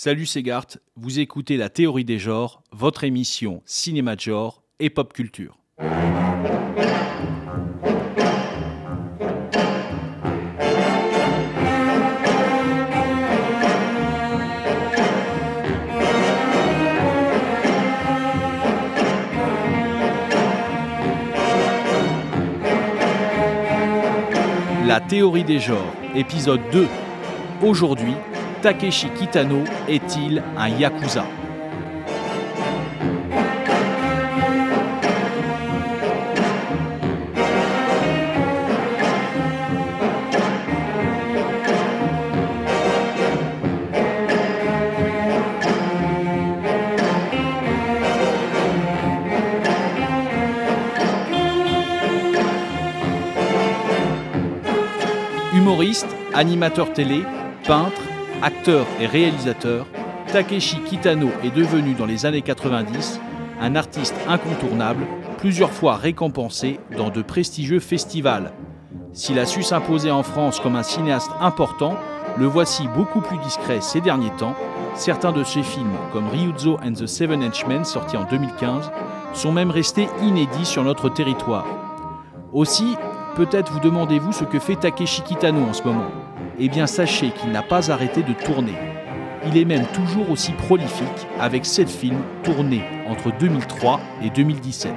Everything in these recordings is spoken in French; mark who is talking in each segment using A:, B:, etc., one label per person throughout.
A: Salut c'est vous écoutez La Théorie des genres, votre émission cinéma de genre et pop culture. La théorie des genres, épisode 2. Aujourd'hui, Takeshi Kitano est-il un yakuza Humoriste, animateur télé, peintre, acteur et réalisateur, Takeshi Kitano est devenu dans les années 90 un artiste incontournable, plusieurs fois récompensé dans de prestigieux festivals. S'il a su s'imposer en France comme un cinéaste important, le voici beaucoup plus discret ces derniers temps. Certains de ses films, comme Ryuzo and the Seven Henchmen, sorti en 2015, sont même restés inédits sur notre territoire. Aussi, peut-être vous demandez-vous ce que fait Takeshi Kitano en ce moment. Eh bien, sachez qu'il n'a pas arrêté de tourner. Il est même toujours aussi prolifique avec sept films tournés entre 2003 et 2017.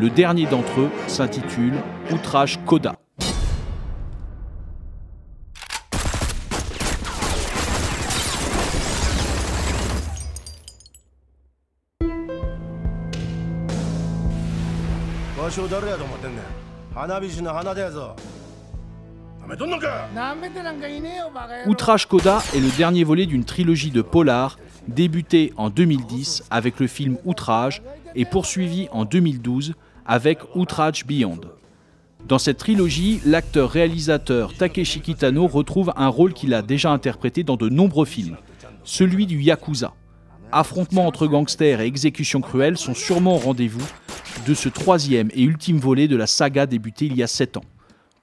A: Le dernier d'entre eux s'intitule Outrage Coda. Outrage Coda est le dernier volet d'une trilogie de polar débutée en 2010 avec le film Outrage et poursuivi en 2012 avec Outrage Beyond. Dans cette trilogie, l'acteur-réalisateur Takeshi Kitano retrouve un rôle qu'il a déjà interprété dans de nombreux films, celui du Yakuza. Affrontements entre gangsters et exécutions cruelles sont sûrement au rendez-vous de ce troisième et ultime volet de la saga débutée il y a sept ans.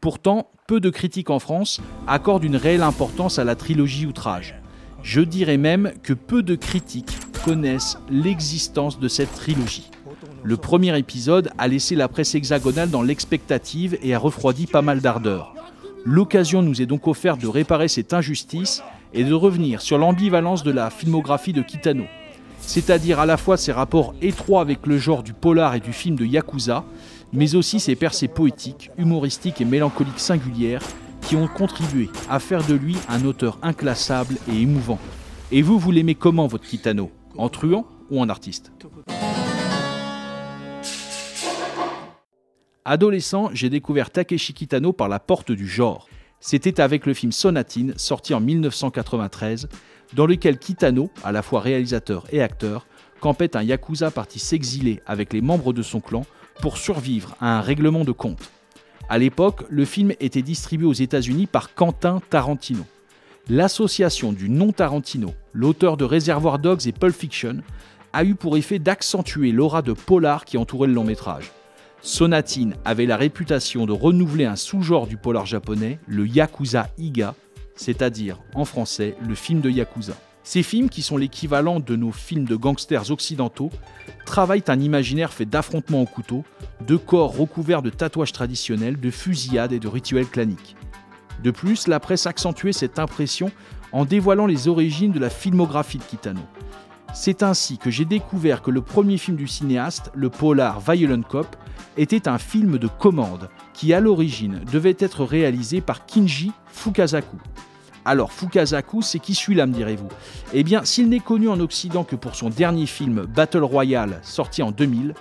A: Pourtant, peu de critiques en France accordent une réelle importance à la trilogie Outrage. Je dirais même que peu de critiques connaissent l'existence de cette trilogie. Le premier épisode a laissé la presse hexagonale dans l'expectative et a refroidi pas mal d'ardeur. L'occasion nous est donc offerte de réparer cette injustice et de revenir sur l'ambivalence de la filmographie de Kitano, c'est-à-dire à la fois ses rapports étroits avec le genre du polar et du film de Yakuza, mais aussi ses percées poétiques, humoristiques et mélancoliques singulières qui ont contribué à faire de lui un auteur inclassable et émouvant. Et vous, vous l'aimez comment votre Kitano? En truand ou en artiste? Adolescent, j'ai découvert Takeshi Kitano par la porte du genre. C'était avec le film Sonatine, sorti en 1993, dans lequel Kitano, à la fois réalisateur et acteur, campait un yakuza parti s'exiler avec les membres de son clan pour survivre à un règlement de compte. À l'époque, le film était distribué aux États-Unis par Quentin Tarantino. L'association du non Tarantino, l'auteur de Reservoir Dogs et Pulp Fiction, a eu pour effet d'accentuer l'aura de polar qui entourait le long métrage. Sonatine avait la réputation de renouveler un sous-genre du polar japonais, le Yakuza Iga, c'est-à-dire en français le film de Yakuza. Ces films, qui sont l'équivalent de nos films de gangsters occidentaux, travaillent un imaginaire fait d'affrontements au couteau, de corps recouverts de tatouages traditionnels, de fusillades et de rituels claniques. De plus, la presse accentuait cette impression en dévoilant les origines de la filmographie de Kitano. C'est ainsi que j'ai découvert que le premier film du cinéaste, le polar Violent Cop, était un film de commande qui à l'origine devait être réalisé par Kinji Fukasaku. Alors Fukasaku, c'est qui celui-là, me direz-vous? Eh bien, s'il n'est connu en Occident que pour son dernier film Battle Royale, sorti en 2000,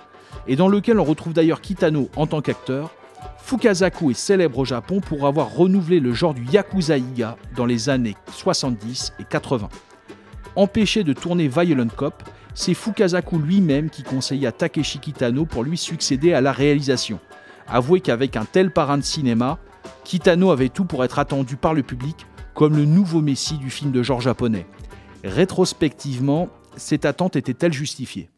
A: et dans lequel on retrouve d'ailleurs Kitano en tant qu'acteur, Fukasaku est célèbre au Japon pour avoir renouvelé le genre du Yakuza Iga dans les années 70 et 80. Empêché de tourner Violent Cop, c'est Fukasaku lui-même qui conseilla Takeshi Kitano pour lui succéder à la réalisation. Avouez qu'avec un tel parrain de cinéma, Kitano avait tout pour être attendu par le public comme le nouveau messie du film de genre japonais. Rétrospectivement, cette attente était-elle justifiée?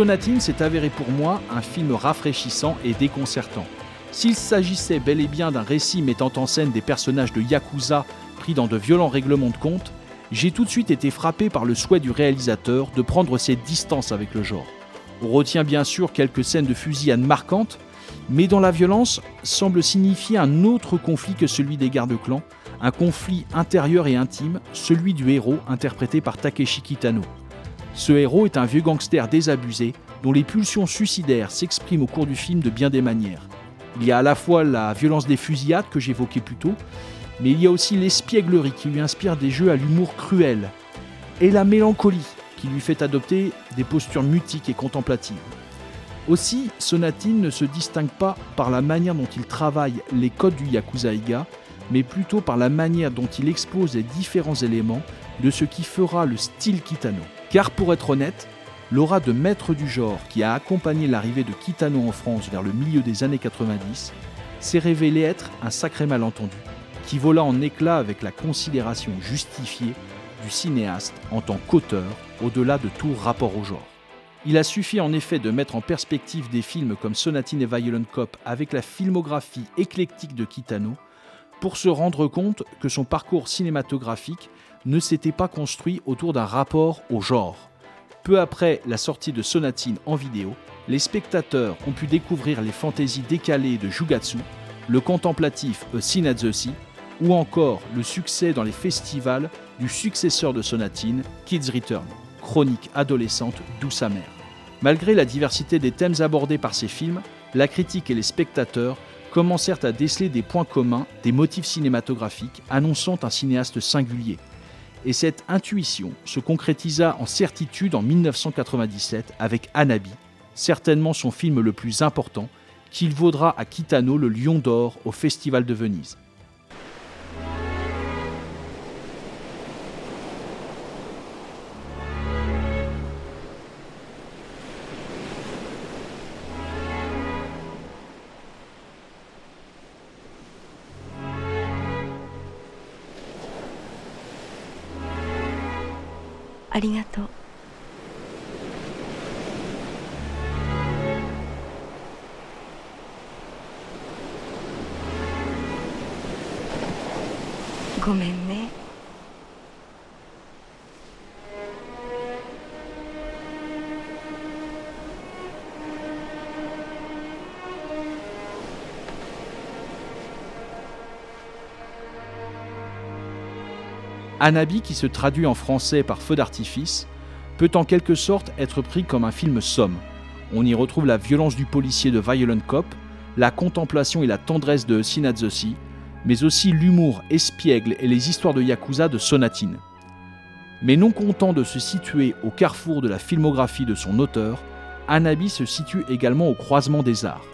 A: Sonatine s'est avéré pour moi un film rafraîchissant et déconcertant. S'il s'agissait bel et bien d'un récit mettant en scène des personnages de Yakuza pris dans de violents règlements de compte, j'ai tout de suite été frappé par le souhait du réalisateur de prendre ses distances avec le genre. On retient bien sûr quelques scènes de fusillade marquantes, mais dont la violence semble signifier un autre conflit que celui des gardes-clans, un conflit intérieur et intime, celui du héros interprété par Takeshi Kitano. Ce héros est un vieux gangster désabusé dont les pulsions suicidaires s'expriment au cours du film de bien des manières. Il y a à la fois la violence des fusillades que j'évoquais plus tôt, mais il y a aussi l'espièglerie qui lui inspire des jeux à l'humour cruel, et la mélancolie qui lui fait adopter des postures mutiques et contemplatives. Aussi, Sonatine ne se distingue pas par la manière dont il travaille les codes du Yakuza Iga, mais plutôt par la manière dont il expose les différents éléments de ce qui fera le style Kitano. Car pour être honnête, l'aura de maître du genre qui a accompagné l'arrivée de Kitano en France vers le milieu des années 90 s'est révélé être un sacré malentendu, qui vola en éclats avec la considération justifiée du cinéaste en tant qu'auteur au-delà de tout rapport au genre. Il a suffi en effet de mettre en perspective des films comme Sonatine et Violent Cop avec la filmographie éclectique de Kitano pour se rendre compte que son parcours cinématographique ne s'était pas construit autour d'un rapport au genre. Peu après la sortie de Sonatine en vidéo, les spectateurs ont pu découvrir les fantaisies décalées de Jugatsu, le contemplatif Scene ou encore le succès dans les festivals du successeur de Sonatine, Kids Return, chronique adolescente douce amère. Malgré la diversité des thèmes abordés par ces films, la critique et les spectateurs commencèrent à déceler des points communs, des motifs cinématographiques annonçant un cinéaste singulier, et cette intuition se concrétisa en certitude en 1997 avec Anabi, certainement son film le plus important, qu'il vaudra à Kitano le Lion d'Or au Festival de Venise.
B: ありがとう。
A: Anabi, qui se traduit en français par feu d'artifice, peut en quelque sorte être pris comme un film somme. On y retrouve la violence du policier de Violent Cop, la contemplation et la tendresse de Sinazosi, mais aussi l'humour espiègle et les histoires de Yakuza de Sonatine. Mais non content de se situer au carrefour de la filmographie de son auteur, Anabi se situe également au croisement des arts,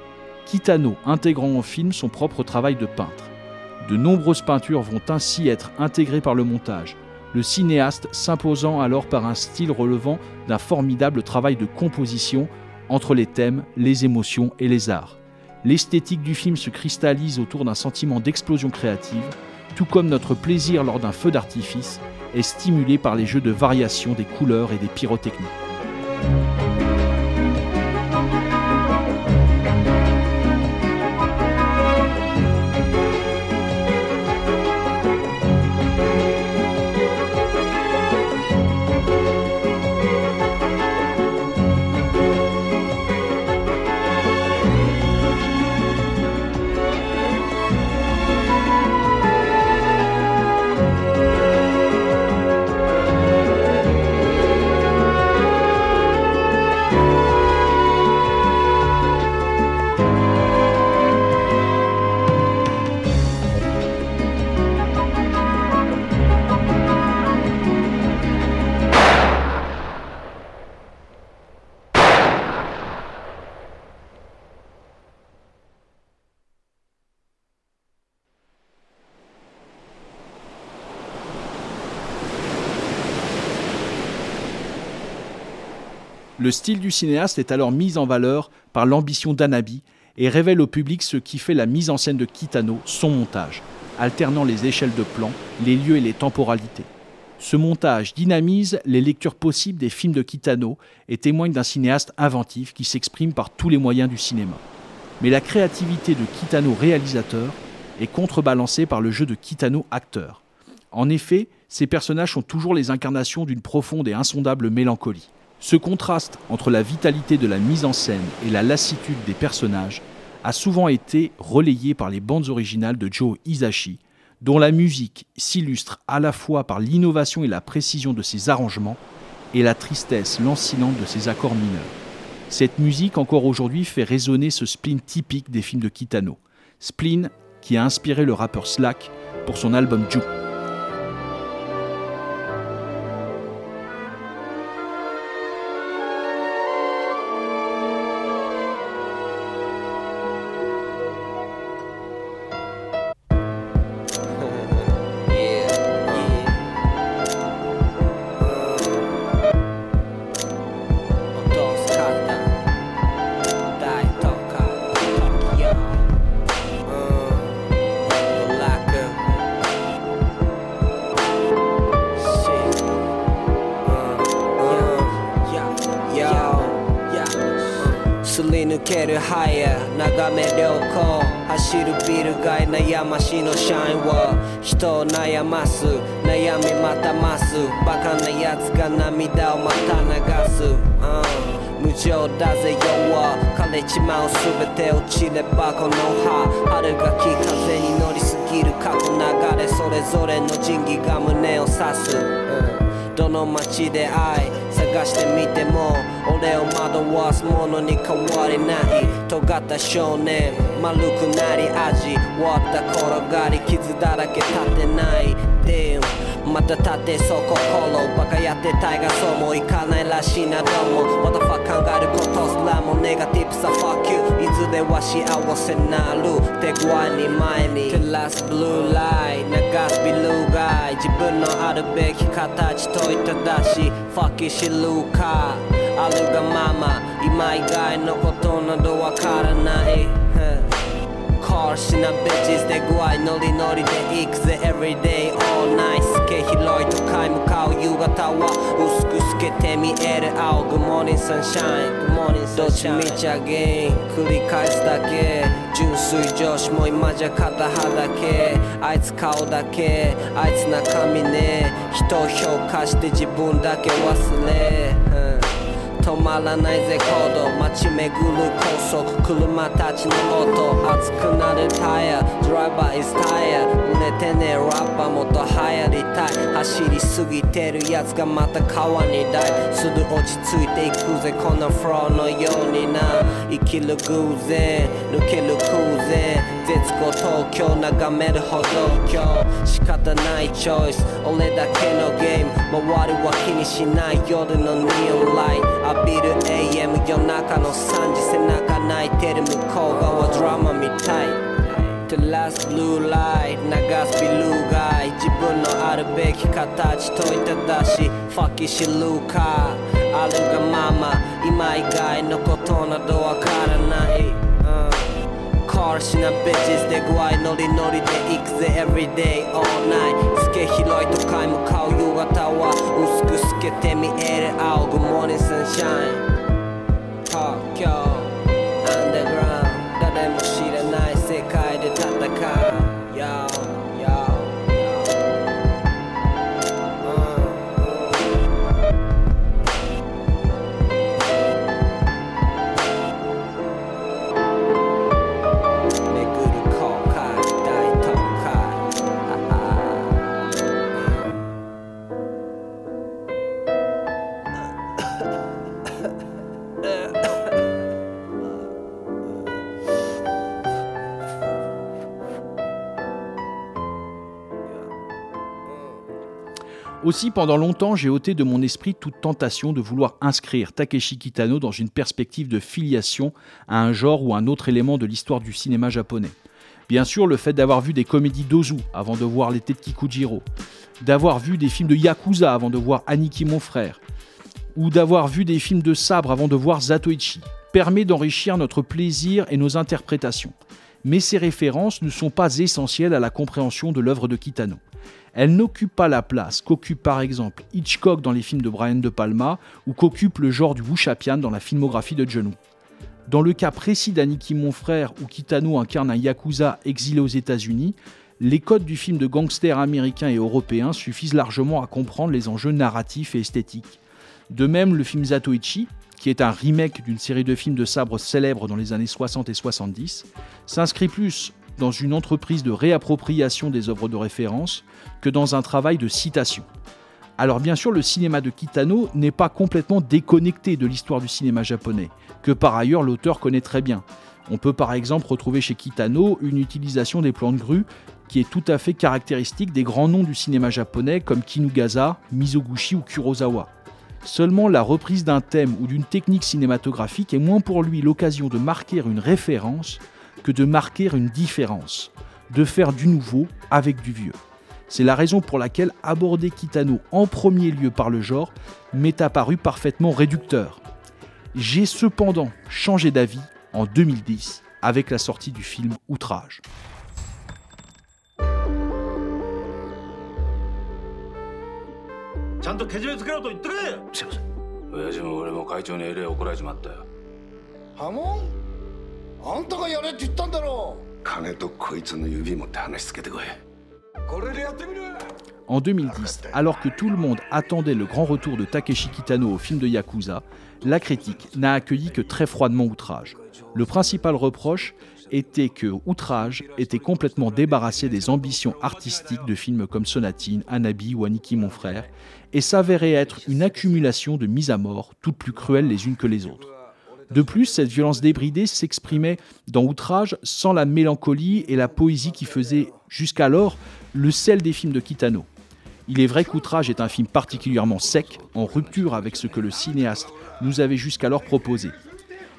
A: Kitano intégrant au film son propre travail de peintre. De nombreuses peintures vont ainsi être intégrées par le montage, le cinéaste s'imposant alors par un style relevant d'un formidable travail de composition entre les thèmes, les émotions et les arts. L'esthétique du film se cristallise autour d'un sentiment d'explosion créative, tout comme notre plaisir lors d'un feu d'artifice est stimulé par les jeux de variation des couleurs et des pyrotechniques. Le style du cinéaste est alors mis en valeur par l'ambition d'Anabi et révèle au public ce qui fait la mise en scène de Kitano, son montage, alternant les échelles de plan, les lieux et les temporalités. Ce montage dynamise les lectures possibles des films de Kitano et témoigne d'un cinéaste inventif qui s'exprime par tous les moyens du cinéma. Mais la créativité de Kitano réalisateur est contrebalancée par le jeu de Kitano acteur. En effet, ces personnages sont toujours les incarnations d'une profonde et insondable mélancolie. Ce contraste entre la vitalité de la mise en scène et la lassitude des personnages a souvent été relayé par les bandes originales de Joe Hisashi, dont la musique s'illustre à la fois par l'innovation et la précision de ses arrangements et la tristesse lancinante de ses accords mineurs. Cette musique encore aujourd'hui fait résonner ce spleen typique des films de Kitano. Spleen qui a inspiré le rappeur Slack pour son album Juke.
C: をまた流す、うん、無情だぜ弱は。枯れちまう全て落ちればこの葉春がき風に乗りすぎる過去流れそれぞれの仁義が胸を刺す、うん、どの街で愛探してみても俺を惑わすものに変わりない。尖った少年丸くなり味。わった転がり傷だらけ立てない。Damn また立てそこフォローバカやってたいがそうもいかないらしいなどうも。What the fuck 考えることすらもネガティブさ。Fuck you いずれは幸せなる。手具合に前に。照らすブルーライ流すビルガイ。自分のあるべき形といただし。Fuck you 知るかあるがまま。今以外のことなどわからない。Car しな bitches 手具合ノリノリで行くぜ。Everyday 透けて見える青 Good morning sunshine Good morning sunshine どっちみちゃげん繰り返すだけ。純粋女子も今じゃ肩肌だけ。あいつ顔だけ。あいつ中身ね。人を評価して自分だけ忘れ、うん。止まらないぜ行動。街巡る高速。車たちの音。熱くなるタイヤ。ドライバー is tired 売れてねラッパーもっと流行りたい。走りすぎてるやつがまた川にダイすぐ落ち着いていくぜこのフローのようにな生きる偶然抜ける空前絶後東京眺める歩道橋仕方ないチョイス俺だけのゲーム周りは気にしない夜のニオンライト浴びる AM 夜中の3時背中泣いてる向こう側ドラマみたい The last blue light 流すビル街自分のあるべき形問いただしファッキー知るかあるがまま今以外のことなどわからない、カーシなベジスで具合ノリノリで行くぜ Everyday all night. 透け広い都会向かう夕方は薄く透けて見える青 Good morning sunshine. 東京
A: Aussi, pendant longtemps, j'ai ôté de mon esprit toute tentation de vouloir inscrire Takeshi Kitano dans une perspective de filiation à un genre ou un autre élément de l'histoire du cinéma japonais. Bien sûr, le fait d'avoir vu des comédies d'Ozu avant de voir l'été de Kikujiro, d'avoir vu des films de Yakuza avant de voir Aniki mon frère, ou d'avoir vu des films de sabre avant de voir Zatoichi permet d'enrichir notre plaisir et nos interprétations. Mais ces références ne sont pas essentielles à la compréhension de l'œuvre de Kitano. Elles n'occupent pas la place qu'occupe par exemple Hitchcock dans les films de Brian De Palma ou qu'occupe le genre du Wuchapian dans la filmographie de John Woo. Dans le cas précis d'Aniki Mon Frère, où Kitano incarne un yakuza exilé aux États-Unis, les codes du film de gangsters américains et européens suffisent largement à comprendre les enjeux narratifs et esthétiques. De même, le film Zatoichi, qui est un remake d'une série de films de sabre célèbres dans les années 60 et 70, s'inscrit plus dans une entreprise de réappropriation des œuvres de référence que dans un travail de citation. Alors bien sûr, le cinéma de Kitano n'est pas complètement déconnecté de l'histoire du cinéma japonais, que par ailleurs l'auteur connaît très bien. On peut par exemple retrouver chez Kitano une utilisation des plans de grue qui est tout à fait caractéristique des grands noms du cinéma japonais comme Kinugasa, Mizoguchi ou Kurosawa. Seulement la reprise d'un thème ou d'une technique cinématographique est moins pour lui l'occasion de marquer une référence que de marquer une différence, de faire du nouveau avec du vieux. C'est la raison pour laquelle aborder Kitano en premier lieu par le genre m'est apparu parfaitement réducteur. J'ai cependant changé d'avis en 2010 avec la sortie du film Outrage.
D: ちゃんとけじめつけろと言ってくれ
E: すいません親父も俺も会長にえれい怒られちまったよ
F: ハモンあんたがやれって言ったんだろ
E: 金とこいつの指持って話つけてこい
F: これでやってみろよ
A: En 2010, alors que tout le monde attendait le grand retour de Takeshi Kitano au film de Yakuza, la critique n'a accueilli que très froidement Outrage. Le principal reproche était que Outrage était complètement débarrassé des ambitions artistiques de films comme Sonatine, Anabi ou Aniki mon frère, et s'avérait être une accumulation de mises à mort, toutes plus cruelles les unes que les autres. De plus, cette violence débridée s'exprimait dans Outrage sans la mélancolie et la poésie qui faisaient jusqu'alors le sel des films de Kitano. Il est vrai qu'Outrage est un film particulièrement sec, en rupture avec ce que le cinéaste nous avait jusqu'alors proposé.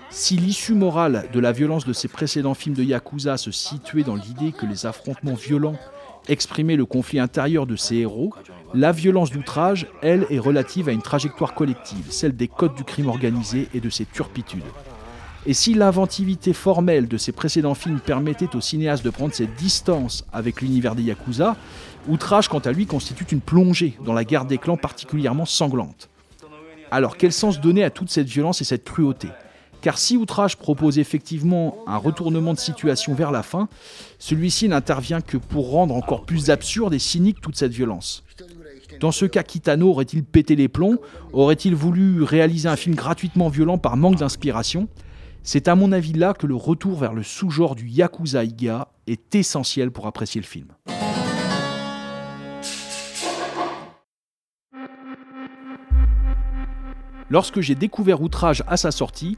A: Si l'issue morale de la violence de ses précédents films de Yakuza se situait dans l'idée que les affrontements violents exprimaient le conflit intérieur de ses héros, la violence d'outrage, elle, est relative à une trajectoire collective, celle des codes du crime organisé et de ses turpitudes. Et si l'inventivité formelle de ses précédents films permettait au cinéaste de prendre ses distances avec l'univers des Yakuza, Outrage, quant à lui, constitue une plongée dans la guerre des clans particulièrement sanglante. Alors, quel sens donner à toute cette violence et cette cruauté? Car si Outrage propose effectivement un retournement de situation vers la fin, celui-ci n'intervient que pour rendre encore plus absurde et cynique toute cette violence. Dans ce cas, Kitano aurait-il pété les plombs? Aurait-il voulu réaliser un film gratuitement violent par manque d'inspiration? C'est à mon avis là que le retour vers le sous-genre du Yakuza Iga est essentiel pour apprécier le film. Lorsque j'ai découvert Outrage à sa sortie,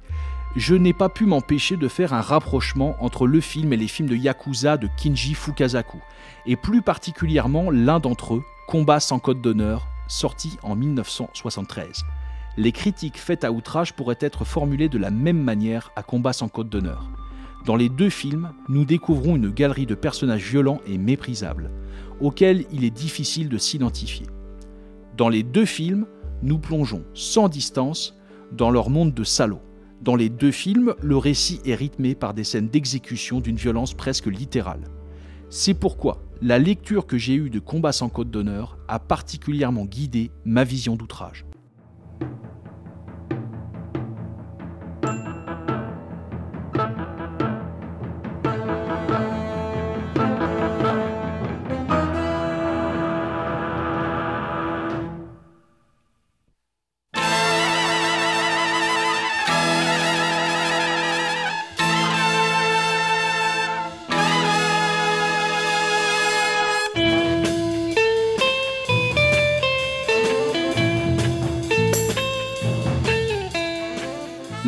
A: je n'ai pas pu m'empêcher de faire un rapprochement entre le film et les films de Yakuza de Kinji Fukasaku, et plus particulièrement l'un d'entre eux, Combat sans code d'honneur, sorti en 1973. Les critiques faites à Outrage pourraient être formulées de la même manière à Combat sans code d'honneur. Dans les deux films, nous découvrons une galerie de personnages violents et méprisables, auxquels il est difficile de s'identifier. Dans les deux films, nous plongeons sans distance dans leur monde de salauds. Dans les deux films, le récit est rythmé par des scènes d'exécution d'une violence presque littérale. C'est pourquoi la lecture que j'ai eue de Combat sans code d'honneur a particulièrement guidé ma vision d'outrage.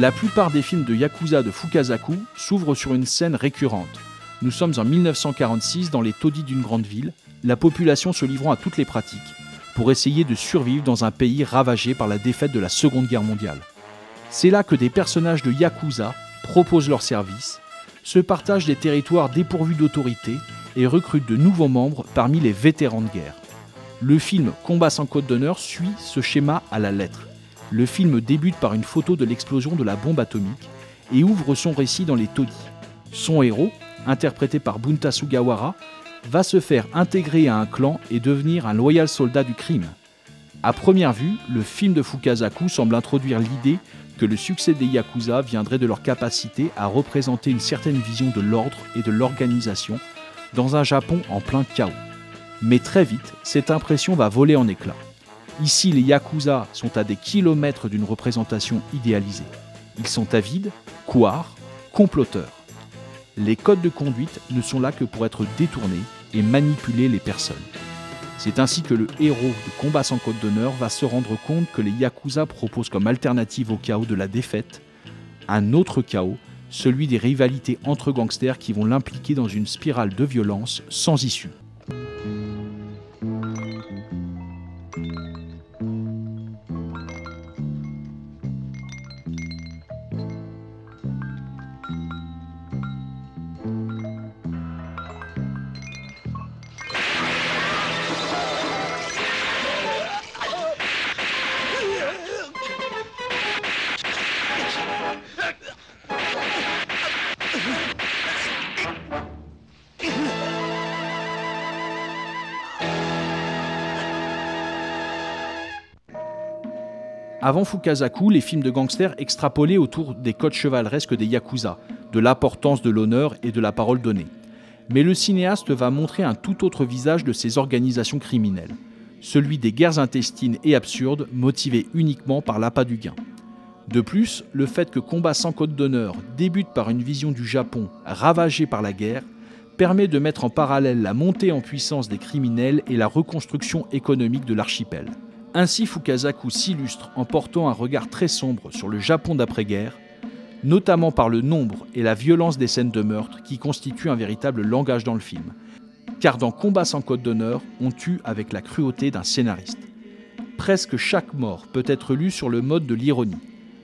A: La plupart des films de Yakuza de Fukasaku s'ouvrent sur une scène récurrente. Nous sommes en 1946 dans les taudis d'une grande ville, la population se livrant à toutes les pratiques, pour essayer de survivre dans un pays ravagé par la défaite de la Seconde Guerre mondiale. C'est là que des personnages de Yakuza proposent leurs services, se partagent des territoires dépourvus d'autorité et recrutent de nouveaux membres parmi les vétérans de guerre. Le film Combat sans code d'honneur suit ce schéma à la lettre. Le film débute par une photo de l'explosion de la bombe atomique et ouvre son récit dans les taudis. Son héros, interprété par Bunta Sugawara, va se faire intégrer à un clan et devenir un loyal soldat du crime. À première vue, le film de Fukasaku semble introduire l'idée que le succès des Yakuza viendrait de leur capacité à représenter une certaine vision de l'ordre et de l'organisation dans un Japon en plein chaos. Mais très vite, cette impression va voler en éclats. Ici, les Yakuza sont à des kilomètres d'une représentation idéalisée. Ils sont avides, couards, comploteurs. Les codes de conduite ne sont là que pour être détournés et manipuler les personnes. C'est ainsi que le héros de Combat sans code d'honneur va se rendre compte que les Yakuza proposent comme alternative au chaos de la défaite un autre chaos, celui des rivalités entre gangsters qui vont l'impliquer dans une spirale de violence sans issue. Avant Fukasaku, les films de gangsters extrapolaient autour des codes chevaleresques des Yakuza, de l'importance de l'honneur et de la parole donnée. Mais le cinéaste va montrer un tout autre visage de ces organisations criminelles, celui des guerres intestines et absurdes motivées uniquement par l'appât du gain. De plus, le fait que Combat sans code d'honneur débute par une vision du Japon ravagé par la guerre permet de mettre en parallèle la montée en puissance des criminels et la reconstruction économique de l'archipel. Ainsi Fukasaku s'illustre en portant un regard très sombre sur le Japon d'après-guerre, notamment par le nombre et la violence des scènes de meurtre qui constituent un véritable langage dans le film. Car dans Combat sans code d'honneur, on tue avec la cruauté d'un scénariste. Presque chaque mort peut être lue sur le mode de l'ironie.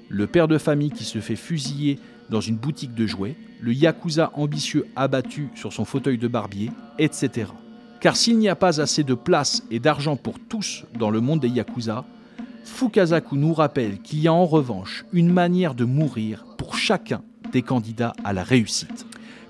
A: Le père de famille qui se fait fusiller dans une boutique de jouets, le yakuza ambitieux abattu sur son fauteuil de barbier, etc. Car s'il n'y a pas assez de place et d'argent pour tous dans le monde des Yakuza, Fukasaku nous rappelle qu'il y a en revanche une manière de mourir pour chacun des candidats à la réussite.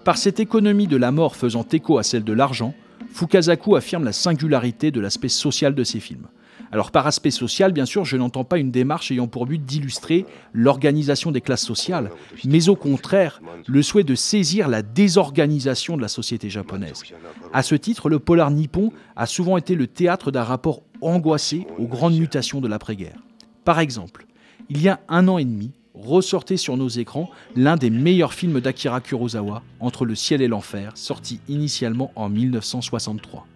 A: Par cette économie de la mort faisant écho à celle de l'argent, Fukasaku affirme la singularité de l'aspect social de ses films. Alors par aspect social, bien sûr, je n'entends pas une démarche ayant pour but d'illustrer l'organisation des classes sociales, mais au contraire le souhait de saisir la désorganisation de la société japonaise. À ce titre, le polar nippon a souvent été le théâtre d'un rapport angoissé aux grandes mutations de l'après-guerre. Par exemple, il y a un an et demi, ressortait sur nos écrans l'un des meilleurs films d'Akira Kurosawa, Entre le ciel et l'enfer, sorti initialement en 1963.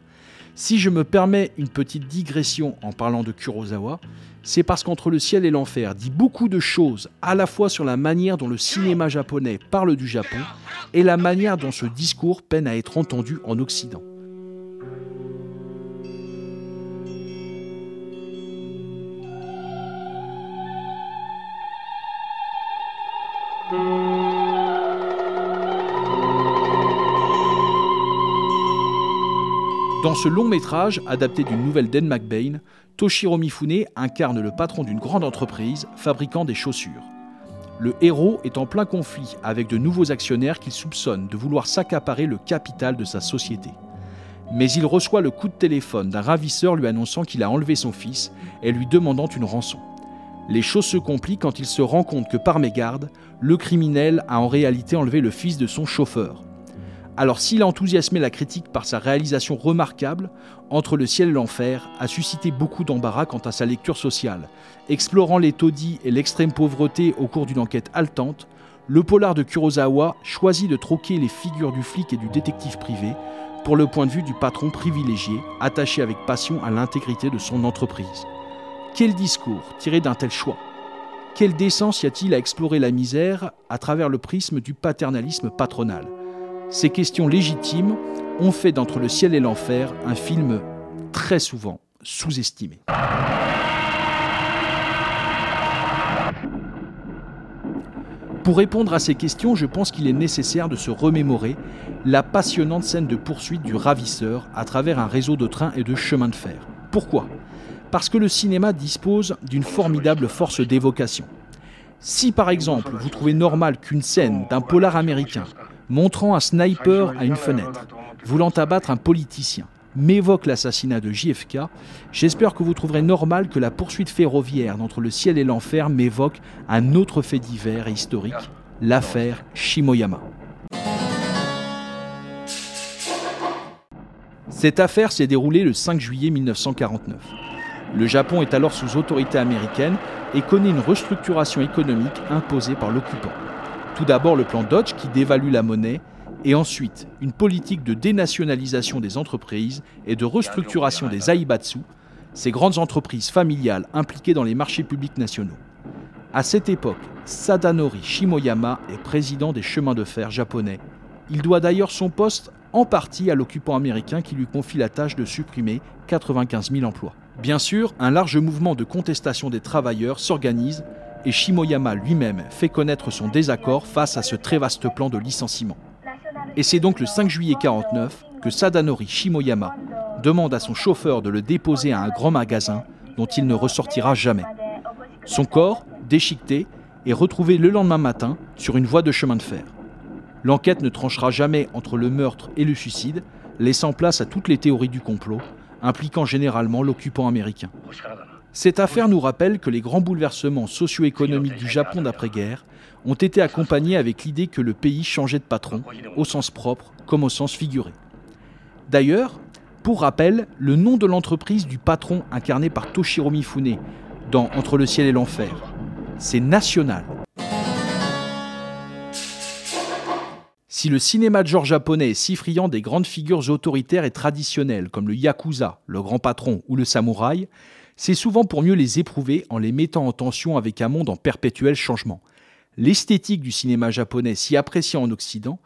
A: Si je me permets une petite digression en parlant de Kurosawa, c'est parce qu'Entre le ciel et l'enfer dit beaucoup de choses à la fois sur la manière dont le cinéma japonais parle du Japon et la manière dont ce discours peine à être entendu en Occident. Dans ce long métrage, adapté d'une nouvelle d'Ed McBain, Toshiro Mifune incarne le patron d'une grande entreprise fabriquant des chaussures. Le héros est en plein conflit avec de nouveaux actionnaires qu'il soupçonne de vouloir s'accaparer le capital de sa société. Mais il reçoit le coup de téléphone d'un ravisseur lui annonçant qu'il a enlevé son fils et lui demandant une rançon. Les choses se compliquent quand il se rend compte que par mégarde, le criminel a en réalité enlevé le fils de son chauffeur. Alors s'il a enthousiasmé la critique par sa réalisation remarquable, Entre le ciel et l'enfer a suscité beaucoup d'embarras quant à sa lecture sociale. Explorant les taudis et l'extrême pauvreté au cours d'une enquête haletante, le polar de Kurosawa choisit de troquer les figures du flic et du détective privé pour le point de vue du patron privilégié, attaché avec passion à l'intégrité de son entreprise. Quel discours tiré d'un tel choix? Quelle décence y a-t-il à explorer la misère à travers le prisme du paternalisme patronal? Ces questions légitimes ont fait d'Entre le ciel et l'enfer un film très souvent sous-estimé. Pour répondre à ces questions, je pense qu'il est nécessaire de se remémorer la passionnante scène de poursuite du ravisseur à travers un réseau de trains et de chemins de fer. Pourquoi? Parce que le cinéma dispose d'une formidable force d'évocation. Si par exemple vous trouvez normal qu'une scène d'un polar américain montrant un sniper à une fenêtre, voulant abattre un politicien, m'évoque l'assassinat de JFK, j'espère que vous trouverez normal que la poursuite ferroviaire d'entre le ciel et l'enfer m'évoque un autre fait divers et historique, l'affaire Shimoyama. Cette affaire s'est déroulée le 5 juillet 1949. Le Japon est alors sous autorité américaine et connaît une restructuration économique imposée par l'occupant. Tout d'abord le plan Dodge qui dévalue la monnaie et ensuite une politique de dénationalisation des entreprises et de restructuration des aibatsu, ces grandes entreprises familiales impliquées dans les marchés publics nationaux. À cette époque, Sadanori Shimoyama est président des chemins de fer japonais. Il doit d'ailleurs son poste en partie à l'occupant américain qui lui confie la tâche de supprimer 95 000 emplois. Bien sûr, un large mouvement de contestation des travailleurs s'organise et Shimoyama lui-même fait connaître son désaccord face à ce très vaste plan de licenciement. Et c'est donc le 5 juillet 49 que Sadanori Shimoyama demande à son chauffeur de le déposer à un grand magasin dont il ne ressortira jamais. Son corps, déchiqueté, est retrouvé le lendemain matin sur une voie de chemin de fer. L'enquête ne tranchera jamais entre le meurtre et le suicide, laissant place à toutes les théories du complot, impliquant généralement l'occupant américain. Cette affaire nous rappelle que les grands bouleversements socio-économiques du Japon d'après-guerre ont été accompagnés avec l'idée que le pays changeait de patron, au sens propre comme au sens figuré. D'ailleurs, pour rappel, le nom de l'entreprise du patron incarné par Toshiro Mifune dans Entre le ciel et l'enfer, c'est National. Si le cinéma de genre japonais est si friand des grandes figures autoritaires et traditionnelles comme le yakuza, le grand patron ou le samouraï, c'est souvent pour mieux les éprouver en les mettant en tension avec un monde en perpétuel changement. L'esthétique du cinéma japonais, si appréciée en Occident,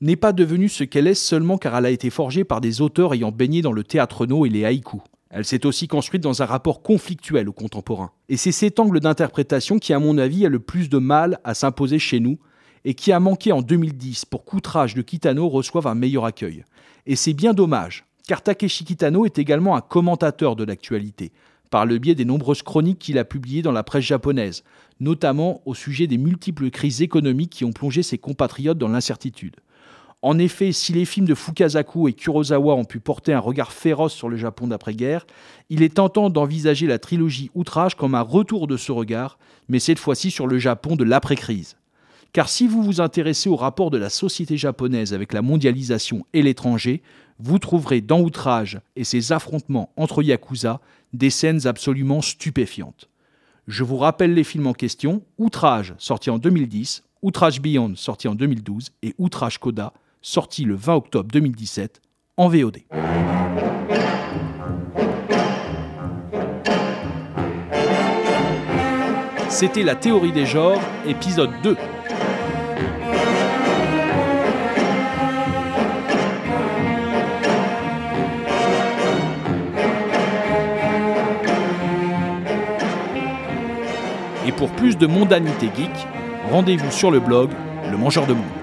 A: n'est pas devenue ce qu'elle est seulement car elle a été forgée par des auteurs ayant baigné dans le théâtre no et les haïkus. Elle s'est aussi construite dans un rapport conflictuel au contemporain. Et c'est cet angle d'interprétation qui, à mon avis, a le plus de mal à s'imposer chez nous et qui a manqué en 2010 pour qu'Outrage de Kitano reçoive un meilleur accueil. Et c'est bien dommage, car Takeshi Kitano est également un commentateur de l'actualité, par le biais des nombreuses chroniques qu'il a publiées dans la presse japonaise, notamment au sujet des multiples crises économiques qui ont plongé ses compatriotes dans l'incertitude. En effet, si les films de Fukasaku et Kurosawa ont pu porter un regard féroce sur le Japon d'après-guerre, il est tentant d'envisager la trilogie Outrage comme un retour de ce regard, mais cette fois-ci sur le Japon de l'après-crise. Car si vous vous intéressez au rapport de la société japonaise avec la mondialisation et l'étranger, vous trouverez dans Outrage et ses affrontements entre Yakuza des scènes absolument stupéfiantes. Je vous rappelle les films en question Outrage, sorti en 2010, Outrage Beyond, sorti en 2012, et Outrage Coda, sorti le 20 octobre 2017 en VOD. C'était la théorie des genres, épisode 2. Pour plus de mondanité geek, rendez-vous sur le blog Le Mangeur de Monde.